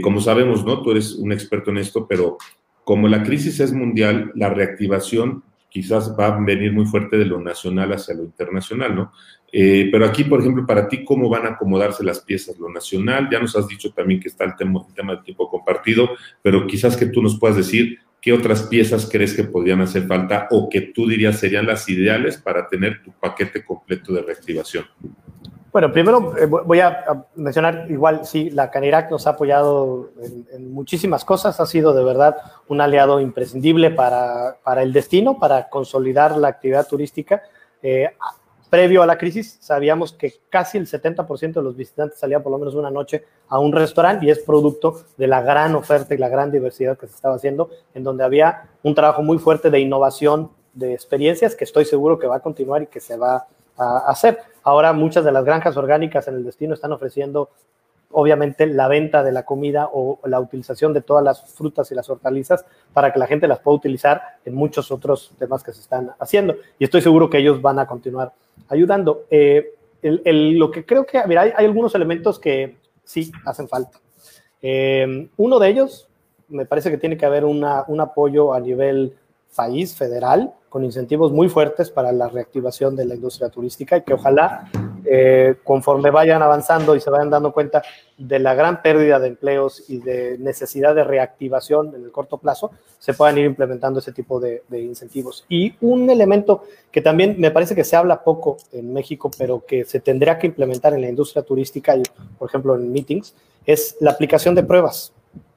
como sabemos, ¿no? Tú eres un experto en esto, pero como la crisis es mundial, la reactivación quizás va a venir muy fuerte de lo nacional hacia lo internacional, ¿no? Eh, pero aquí, por ejemplo, para ti, ¿cómo van a acomodarse las piezas? Lo nacional, ya nos has dicho también que está el tema, el tema del tiempo compartido, pero quizás que tú nos puedas decir qué otras piezas crees que podrían hacer falta o que tú dirías serían las ideales para tener tu paquete completo de reactivación. Bueno, primero eh, voy a, mencionar igual, sí, la Canirac nos ha apoyado en, muchísimas cosas, ha sido de verdad un aliado imprescindible para, para el destino, para consolidar la actividad turística. Eh, previo a la crisis sabíamos que casi el 70% de los visitantes salían por lo menos una noche a un restaurante y es producto de la gran oferta y la gran diversidad que se estaba haciendo, en donde había un trabajo muy fuerte de innovación de experiencias que estoy seguro que va a continuar y que se va a hacer. Ahora muchas de las granjas orgánicas en el destino están ofreciendo obviamente la venta de la comida o la utilización de todas las frutas y las hortalizas para que la gente las pueda utilizar en muchos otros temas que se están haciendo. Y estoy seguro que ellos van a continuar ayudando. Eh, lo que creo que, mira, hay, algunos elementos que sí hacen falta. Eh, uno de ellos, me parece que tiene que haber un apoyo a nivel país federal con incentivos muy fuertes para la reactivación de la industria turística y que ojalá eh, conforme vayan avanzando y se vayan dando cuenta de la gran pérdida de empleos y de necesidad de reactivación en el corto plazo, se puedan ir implementando ese tipo de, de incentivos. Y un elemento que también me parece que se habla poco en México, pero que se tendría que implementar en la industria turística y, por ejemplo, en meetings, es la aplicación de pruebas,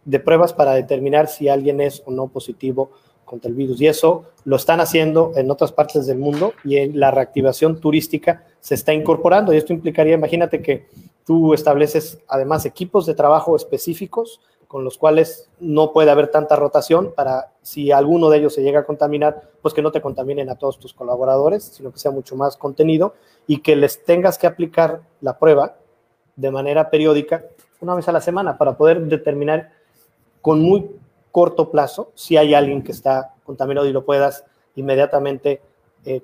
de pruebas para determinar si alguien es o no positivo contra el virus. Y eso lo están haciendo en otras partes del mundo y en la reactivación turística se está incorporando. Y esto implicaría, imagínate que tú estableces además equipos de trabajo específicos con los cuales no puede haber tanta rotación para si alguno de ellos se llega a contaminar, pues que no te contaminen a todos tus colaboradores, sino que sea mucho más contenido y que les tengas que aplicar la prueba de manera periódica una vez a la semana para poder determinar con muy corto plazo, si hay alguien que está contaminado y lo puedas inmediatamente eh,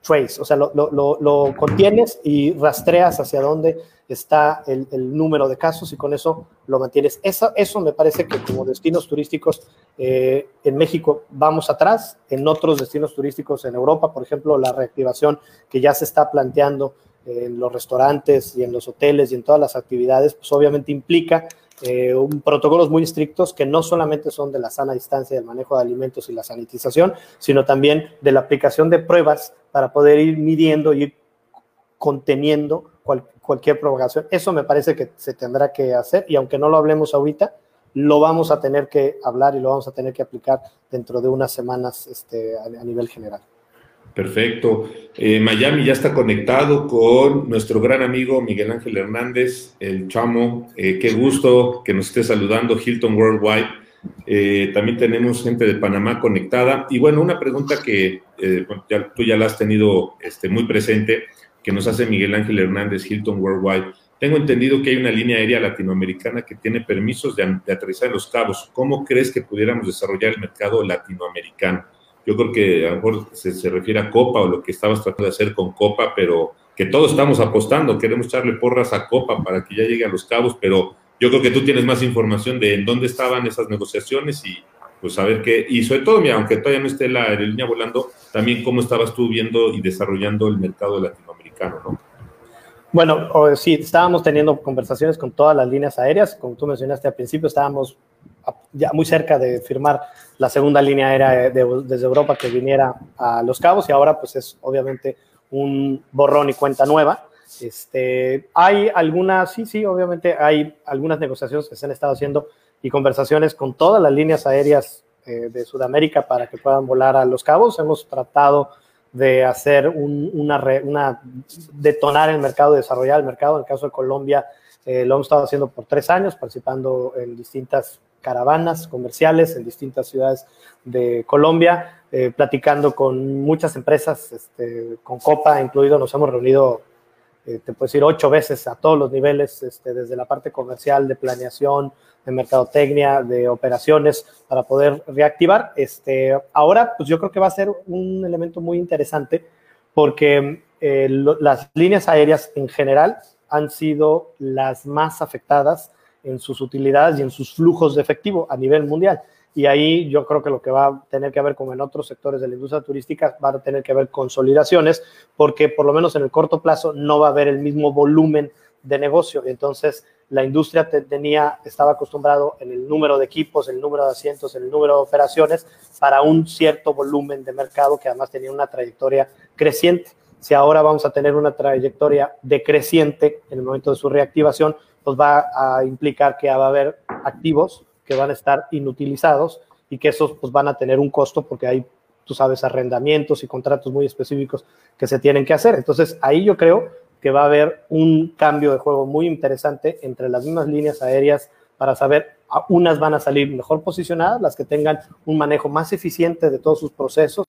trace, o sea, lo, lo, lo, contienes y rastreas hacia dónde está el, el, número de casos y con eso lo mantienes. Eso, eso me parece que como destinos turísticos eh, en México vamos atrás, en otros destinos turísticos en Europa, por ejemplo, la reactivación que ya se está planteando en los restaurantes y en los hoteles y en todas las actividades, pues obviamente implica eh, un, protocolos muy estrictos que no solamente son de la sana distancia del manejo de alimentos y la sanitización, sino también de la aplicación de pruebas para poder ir midiendo y ir conteniendo cual, cualquier provocación. Eso me parece que se tendrá que hacer y aunque no lo hablemos ahorita, lo vamos a tener que hablar y lo vamos a tener que aplicar dentro de unas semanas este, a nivel general. Perfecto. Eh, Miami ya está conectado con nuestro gran amigo Miguel Ángel Hernández, el chamo. Eh, qué gusto que nos esté saludando, Hilton Worldwide. Eh, también tenemos gente de Panamá conectada. Y bueno, una pregunta que eh, tú ya la has tenido este, muy presente, que nos hace Miguel Ángel Hernández, Hilton Worldwide. Tengo entendido que hay una línea aérea latinoamericana que tiene permisos de, de aterrizar en los cabos. ¿Cómo crees que pudiéramos desarrollar el mercado latinoamericano? Yo creo que a lo mejor se, se, refiere a Copa o lo que estabas tratando de hacer con Copa, pero que todos estamos apostando, queremos echarle porras a Copa para que ya llegue a los cabos, pero yo creo que tú tienes más información de en dónde estaban esas negociaciones y pues saber qué, y sobre todo, mira, aunque todavía no esté la aerolínea volando, también cómo estabas tú viendo y desarrollando el mercado latinoamericano, ¿no? Bueno, sí, estábamos teniendo conversaciones con todas las líneas aéreas, como tú mencionaste al principio, estábamos ya muy cerca de firmar la segunda línea aérea desde Europa que viniera a Los Cabos y ahora pues es obviamente un borrón y cuenta nueva. Este, hay algunas, sí, sí, obviamente hay algunas negociaciones que se han estado haciendo y conversaciones con todas las líneas aéreas eh, de Sudamérica para que puedan volar a Los Cabos. Hemos tratado de hacer una, una, detonar el mercado, desarrollar el mercado. En el caso de Colombia, eh, lo hemos estado haciendo por tres años, participando en distintas caravanas comerciales en distintas ciudades de Colombia, eh, platicando con muchas empresas, este, con Copa incluido, nos hemos reunido, eh, te puedo decir, ocho veces a todos los niveles, este, desde la parte comercial, de planeación, de mercadotecnia, de operaciones, para poder reactivar. Este, ahora, pues yo creo que va a ser un elemento muy interesante porque eh, las líneas aéreas en general han sido las más afectadas en sus utilidades y en sus flujos de efectivo a nivel mundial. Y ahí yo creo que lo que va a tener que haber, como en otros sectores de la industria turística, va a tener que haber consolidaciones, porque por lo menos en el corto plazo no va a haber el mismo volumen de negocio. Entonces, la industria tenía, estaba acostumbrado en el número de equipos, el número de asientos, el número de operaciones para un cierto volumen de mercado que además tenía una trayectoria creciente. Si ahora vamos a tener una trayectoria decreciente en el momento de su reactivación, pues va a implicar que va a haber activos que van a estar inutilizados y que esos pues van a tener un costo porque hay, tú sabes, arrendamientos y contratos muy específicos que se tienen que hacer. Entonces, ahí yo creo que va a haber un cambio de juego muy interesante entre las mismas líneas aéreas para saber, unas van a salir mejor posicionadas, las que tengan un manejo más eficiente de todos sus procesos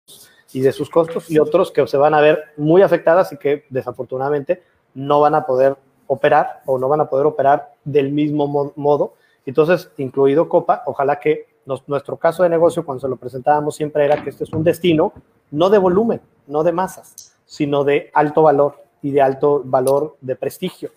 y de sus costos, y otros que se van a ver muy afectadas y que desafortunadamente no van a poder operar o no van a poder operar del mismo modo. Entonces, incluido Copa, ojalá que nuestro caso de negocio, cuando se lo presentábamos, siempre era que este es un destino no de volumen, no de masas, sino de alto valor y de alto valor de prestigio,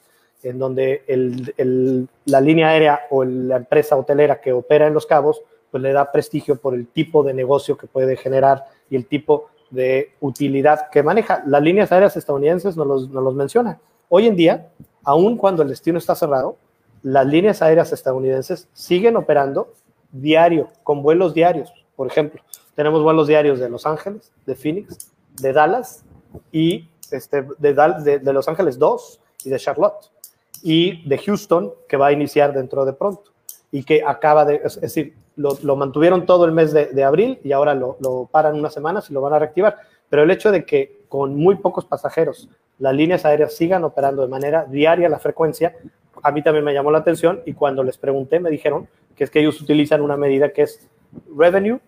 en donde el, la línea aérea o la empresa hotelera que opera en Los Cabos, pues le da prestigio por el tipo de negocio que puede generar y el tipo de utilidad que maneja. Las líneas aéreas estadounidenses nos los, nos los mencionan. Hoy en día, aun cuando el destino está cerrado, las líneas aéreas estadounidenses siguen operando diario, con vuelos diarios. Por ejemplo, tenemos vuelos diarios de Los Ángeles, de Phoenix, de Dallas y este, de, Los Ángeles 2 y de Charlotte y de Houston, que va a iniciar dentro de pronto y que acaba de, es, decir, lo, mantuvieron todo el mes de, de abril y ahora lo, lo, paran unas semanas y lo van a reactivar. Pero el hecho de que con muy pocos pasajeros las líneas aéreas sigan operando de manera diaria la frecuencia, a mí también me llamó la atención y cuando les pregunté me dijeron que es que ellos utilizan una medida que es revenue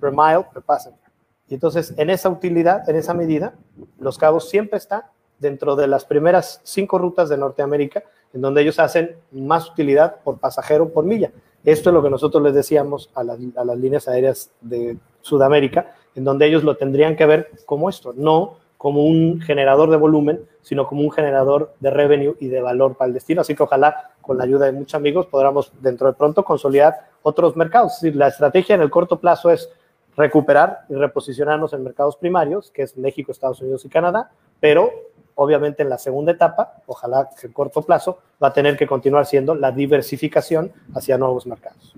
per mile per passenger. Y entonces en esa utilidad, en esa medida, Los Cabos siempre está dentro de las primeras cinco rutas de Norteamérica en donde ellos hacen más utilidad por pasajero por milla. Esto es lo que nosotros les decíamos a las, a las líneas aéreas de Sudamérica, en donde ellos lo tendrían que ver como esto, no como un generador de volumen, sino como un generador de revenue y de valor para el destino. Así que ojalá con la ayuda de muchos amigos podamos dentro de pronto consolidar otros mercados. La estrategia en el corto plazo es recuperar y reposicionarnos en mercados primarios, que es México, Estados Unidos y Canadá, pero obviamente en la segunda etapa, ojalá que en corto plazo, va a tener que continuar siendo la diversificación hacia nuevos mercados.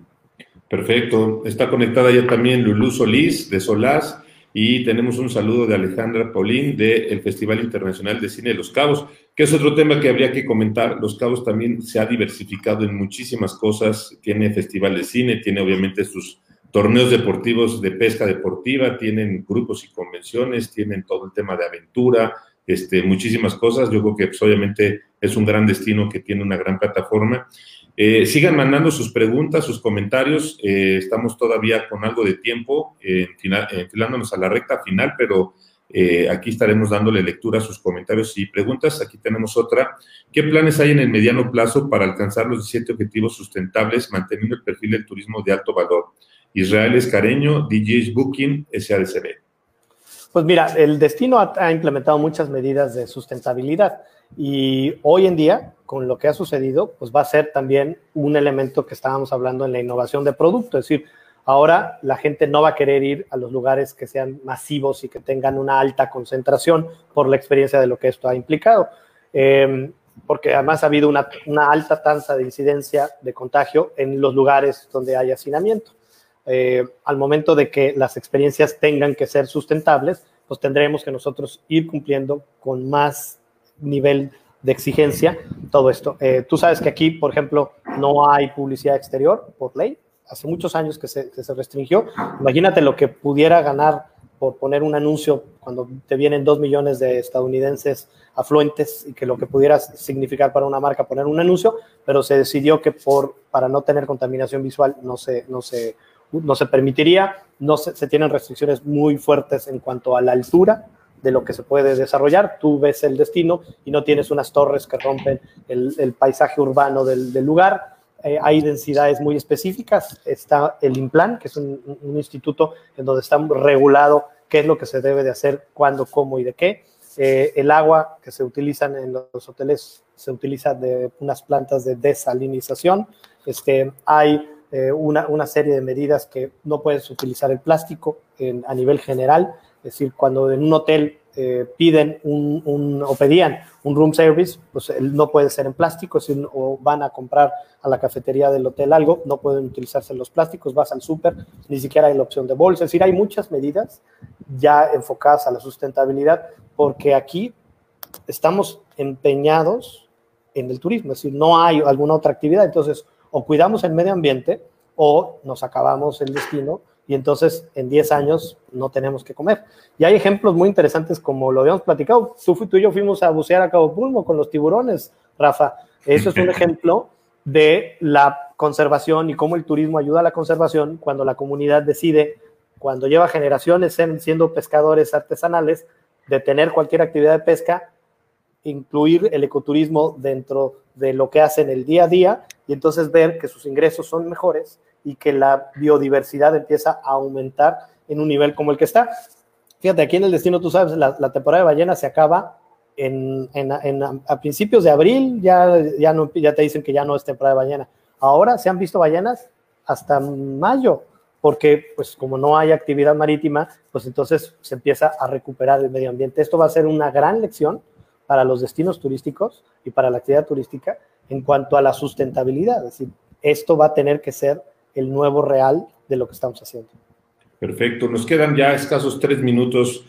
Perfecto. Está conectada ya también Lulú Solís de Solás y tenemos un saludo de Alejandra Paulín del Festival Internacional de Cine de Los Cabos, que es otro tema que habría que comentar. Los Cabos también se ha diversificado en muchísimas cosas. Tiene festival de cine, tiene obviamente sus torneos deportivos de pesca deportiva, tienen grupos y convenciones, tienen todo el tema de aventura, este, muchísimas cosas. Yo creo que pues, obviamente es un gran destino que tiene una gran plataforma. Eh, sigan mandando sus preguntas, sus comentarios. Eh, estamos todavía con algo de tiempo, eh, enfilándonos a la recta final, pero aquí estaremos dándole lectura a sus comentarios y preguntas. Aquí tenemos otra. ¿Qué planes hay en el mediano plazo para alcanzar los 17 objetivos sustentables manteniendo el perfil del turismo de alto valor? Israel Escareño, DJs Booking, SADCB. Pues mira, el destino ha, implementado muchas medidas de sustentabilidad y hoy en día, con lo que ha sucedido, pues va a ser también un elemento que estábamos hablando en la innovación de producto, es decir, ahora la gente no va a querer ir a los lugares que sean masivos y que tengan una alta concentración por la experiencia de lo que esto ha implicado. Em, porque además ha habido una, alta tasa de incidencia de contagio en los lugares donde hay hacinamiento. Eh, al momento de que las experiencias tengan que ser sustentables, pues tendremos que nosotros ir cumpliendo con más nivel de exigencia todo esto. Eh, tú sabes que aquí, por ejemplo, no hay publicidad exterior por ley. Hace muchos años que se, que se restringió. Imagínate lo que pudiera ganar por poner un anuncio cuando te vienen dos millones de estadounidenses afluentes y que lo que pudiera significar para una marca poner un anuncio, pero se decidió que por, para no tener contaminación visual no se, no se, no se permitiría, no se, tienen restricciones muy fuertes en cuanto a la altura de lo que se puede desarrollar. Tú ves el destino y no tienes unas torres que rompen el, paisaje urbano del, lugar. Eh, hay densidades muy específicas. Está el INPLAN, que es un, un, instituto en donde está regulado qué es lo que se debe de hacer, cuándo, cómo y de qué. Eh, el agua que se utilizan en los hoteles se utiliza de unas plantas de desalinización. Este, hay eh, una, una, serie de medidas que no puedes utilizar el plástico a nivel general. Es decir, cuando en un hotel eh, piden un, un, o pedían un room service, pues no puede ser en plástico, si, o van a comprar a la cafetería del hotel algo, no pueden utilizarse los plásticos, vas al súper, ni siquiera hay la opción de bolsa. Es decir, hay muchas medidas ya enfocadas a la sustentabilidad, porque aquí estamos empeñados en el turismo, es decir, no hay alguna otra actividad, entonces o cuidamos el medio ambiente o nos acabamos el destino y entonces en 10 años no tenemos que comer. Y hay ejemplos muy interesantes como lo habíamos platicado. Tú, tú y yo fuimos a bucear a Cabo Pulmo con los tiburones, Rafa. Eso es un [LAUGHS] ejemplo de la conservación y cómo el turismo ayuda a la conservación cuando la comunidad decide, cuando lleva generaciones siendo pescadores artesanales, de tener cualquier actividad de pesca, incluir el ecoturismo dentro de lo que hacen el día a día y entonces ver que sus ingresos son mejores y que la biodiversidad empieza a aumentar en un nivel como el que está. Fíjate, aquí en el destino, tú sabes, la, temporada de ballenas se acaba en, en, en, a principios de abril, ya, ya, no, ya te dicen que ya no es temporada de ballena. Ahora se han visto ballenas hasta mayo, porque pues como no hay actividad marítima, pues entonces se empieza a recuperar el medio ambiente. Esto va a ser una gran lección para los destinos turísticos y para la actividad turística en cuanto a la sustentabilidad. Es decir, esto va a tener que ser el nuevo real de lo que estamos haciendo. Perfecto. Nos quedan ya escasos tres minutos.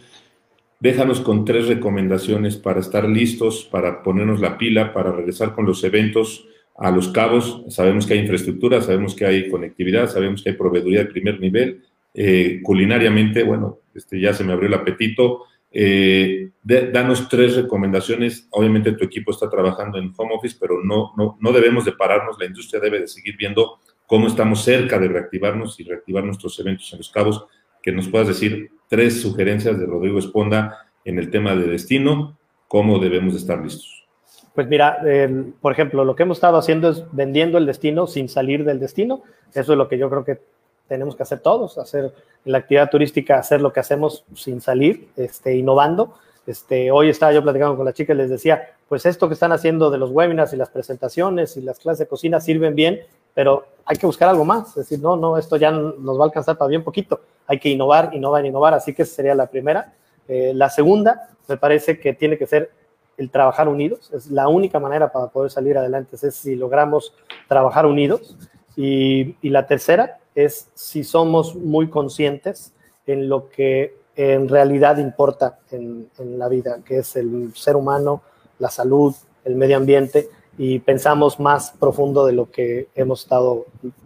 Déjanos con tres recomendaciones para estar listos, para ponernos la pila, para regresar con los eventos a los cabos. Sabemos que hay infraestructura, sabemos que hay conectividad, sabemos que hay proveeduría de primer nivel. Eh, culinariamente, bueno, este, ya se me abrió el apetito. Eh, de, danos tres recomendaciones. Obviamente tu equipo está trabajando en home office, pero no, no, no debemos de pararnos. La industria debe de seguir viendo cómo estamos cerca de reactivarnos y reactivar nuestros eventos en los cabos, que nos puedas decir tres sugerencias de Rodrigo Esponda en el tema de destino, cómo debemos de estar listos. Pues mira, eh, por ejemplo, lo que hemos estado haciendo es vendiendo el destino sin salir del destino. Eso es lo que yo creo que tenemos que hacer todos, hacer en la actividad turística, hacer lo que hacemos sin salir, este, innovando. Este, hoy estaba yo platicando con la chica y les decía, pues esto que están haciendo de los webinars y las presentaciones y las clases de cocina sirven bien, pero hay que buscar algo más. Es decir, no, no, esto ya nos va a alcanzar para bien poquito. Hay que innovar, innovar, innovar. Así que esa sería la primera. Eh, la segunda, me parece que tiene que ser el trabajar unidos. Es la única manera para poder salir adelante, es si logramos trabajar unidos. Y, y la tercera es si somos muy conscientes en lo que en realidad importa en, la vida, que es el ser humano, la salud, el medio ambiente y pensamos más profundo de lo que hemos estado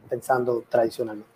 pensando tradicionalmente.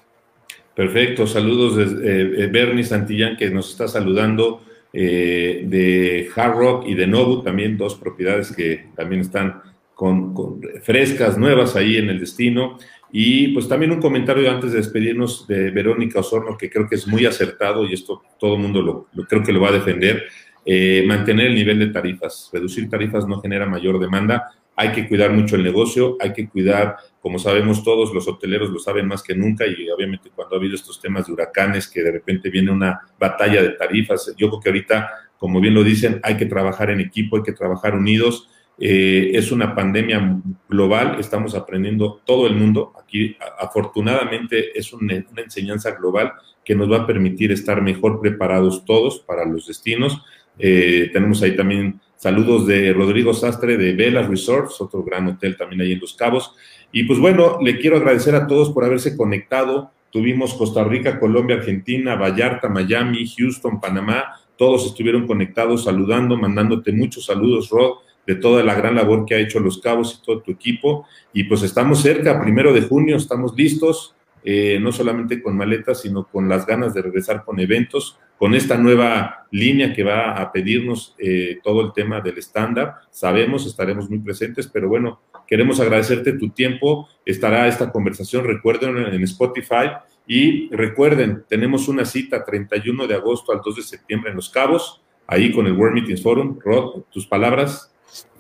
Perfecto, saludos de eh, Bernie Santillán que nos está saludando eh, de Hard Rock y de Nobu, también dos propiedades que también están con, con, frescas, nuevas ahí en el destino. Y pues también un comentario antes de despedirnos de Verónica Osorno, que creo que es muy acertado y esto todo el mundo lo, creo que lo va a defender. Eh, mantener el nivel de tarifas. Reducir tarifas no genera mayor demanda, hay que cuidar mucho el negocio, hay que cuidar, como sabemos todos, los hoteleros lo saben más que nunca y obviamente cuando ha habido estos temas de huracanes, que de repente viene una batalla de tarifas, yo creo que ahorita, como bien lo dicen, hay que trabajar en equipo, hay que trabajar unidos. Eh, es una pandemia global, estamos aprendiendo todo el mundo. Aquí, afortunadamente, es una, enseñanza global que nos va a permitir estar mejor preparados todos para los destinos. Eh, tenemos ahí también Saludos de Rodrigo Sastre de Vela Resorts, otro gran hotel también ahí en Los Cabos. Y pues bueno, le quiero agradecer a todos por haberse conectado. Tuvimos Costa Rica, Colombia, Argentina, Vallarta, Miami, Houston, Panamá. Todos estuvieron conectados, saludando, mandándote muchos saludos, Rod, de toda la gran labor que ha hecho Los Cabos y todo tu equipo. Y pues estamos cerca, primero de junio, estamos listos. Eh, no solamente con maletas, sino con las ganas de regresar con eventos, con esta nueva línea que va a pedirnos eh, todo el tema del estándar. Sabemos, estaremos muy presentes, pero bueno, queremos agradecerte tu tiempo. Estará esta conversación, recuerden, en Spotify. Y recuerden, tenemos una cita 31 de agosto al 2 de septiembre en Los Cabos, ahí con el World Meetings Forum. Rod, tus palabras.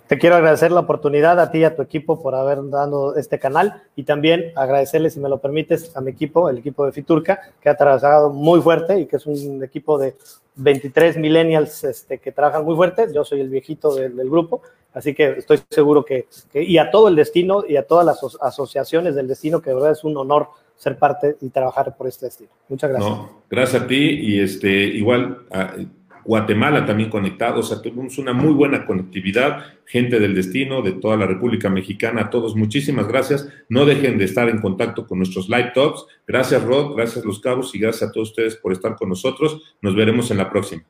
Te quiero agradecer la oportunidad a ti y a tu equipo por haber dado este canal y también agradecerle, si me lo permites, a mi equipo, el equipo de Fiturca, que ha trabajado muy fuerte y que es un equipo de 23 millennials este, que trabajan muy fuerte. Yo soy el viejito del, grupo, así que estoy seguro que, y a todo el destino y a todas las asociaciones del destino, que de verdad es un honor ser parte y trabajar por este destino. Muchas gracias. gracias a ti y este, igual. Guatemala también conectado, o sea, tuvimos una muy buena conectividad, gente del destino, de toda la República Mexicana, a todos, muchísimas gracias. No dejen de estar en contacto con nuestros live talks. Gracias, Rod, gracias, Los Cabos, y gracias a todos ustedes por estar con nosotros. Nos veremos en la próxima.